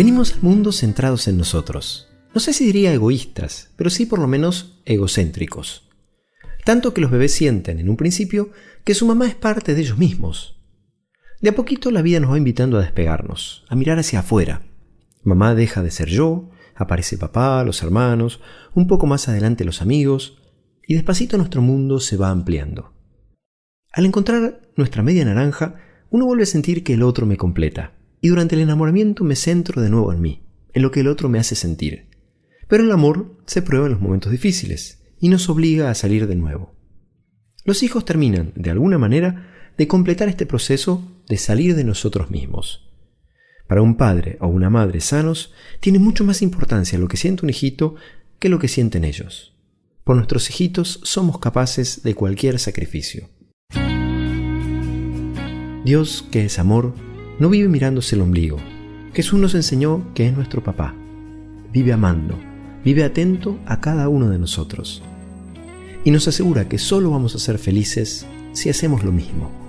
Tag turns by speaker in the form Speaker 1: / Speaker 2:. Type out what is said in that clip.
Speaker 1: Venimos al mundo centrados en nosotros. No sé si diría egoístas, pero sí por lo menos egocéntricos. Tanto que los bebés sienten en un principio que su mamá es parte de ellos mismos. De a poquito la vida nos va invitando a despegarnos, a mirar hacia afuera. Mamá deja de ser yo, aparece papá, los hermanos, un poco más adelante los amigos, y despacito nuestro mundo se va ampliando. Al encontrar nuestra media naranja, uno vuelve a sentir que el otro me completa, y durante el enamoramiento me centro de nuevo en mí, en lo que el otro me hace sentir. Pero el amor se prueba en los momentos difíciles, y nos obliga a salir de nuevo. Los hijos terminan, de alguna manera, de completar este proceso de salir de nosotros mismos. Para un padre o una madre sanos, tiene mucho más importancia lo que siente un hijito que lo que sienten ellos. Por nuestros hijitos somos capaces de cualquier sacrificio. Dios, que es amor, no vive mirándose el ombligo. Jesús nos enseñó que es nuestro papá. Vive amando, vive atento a cada uno de nosotros. Y nos asegura que solo vamos a ser felices si hacemos lo mismo.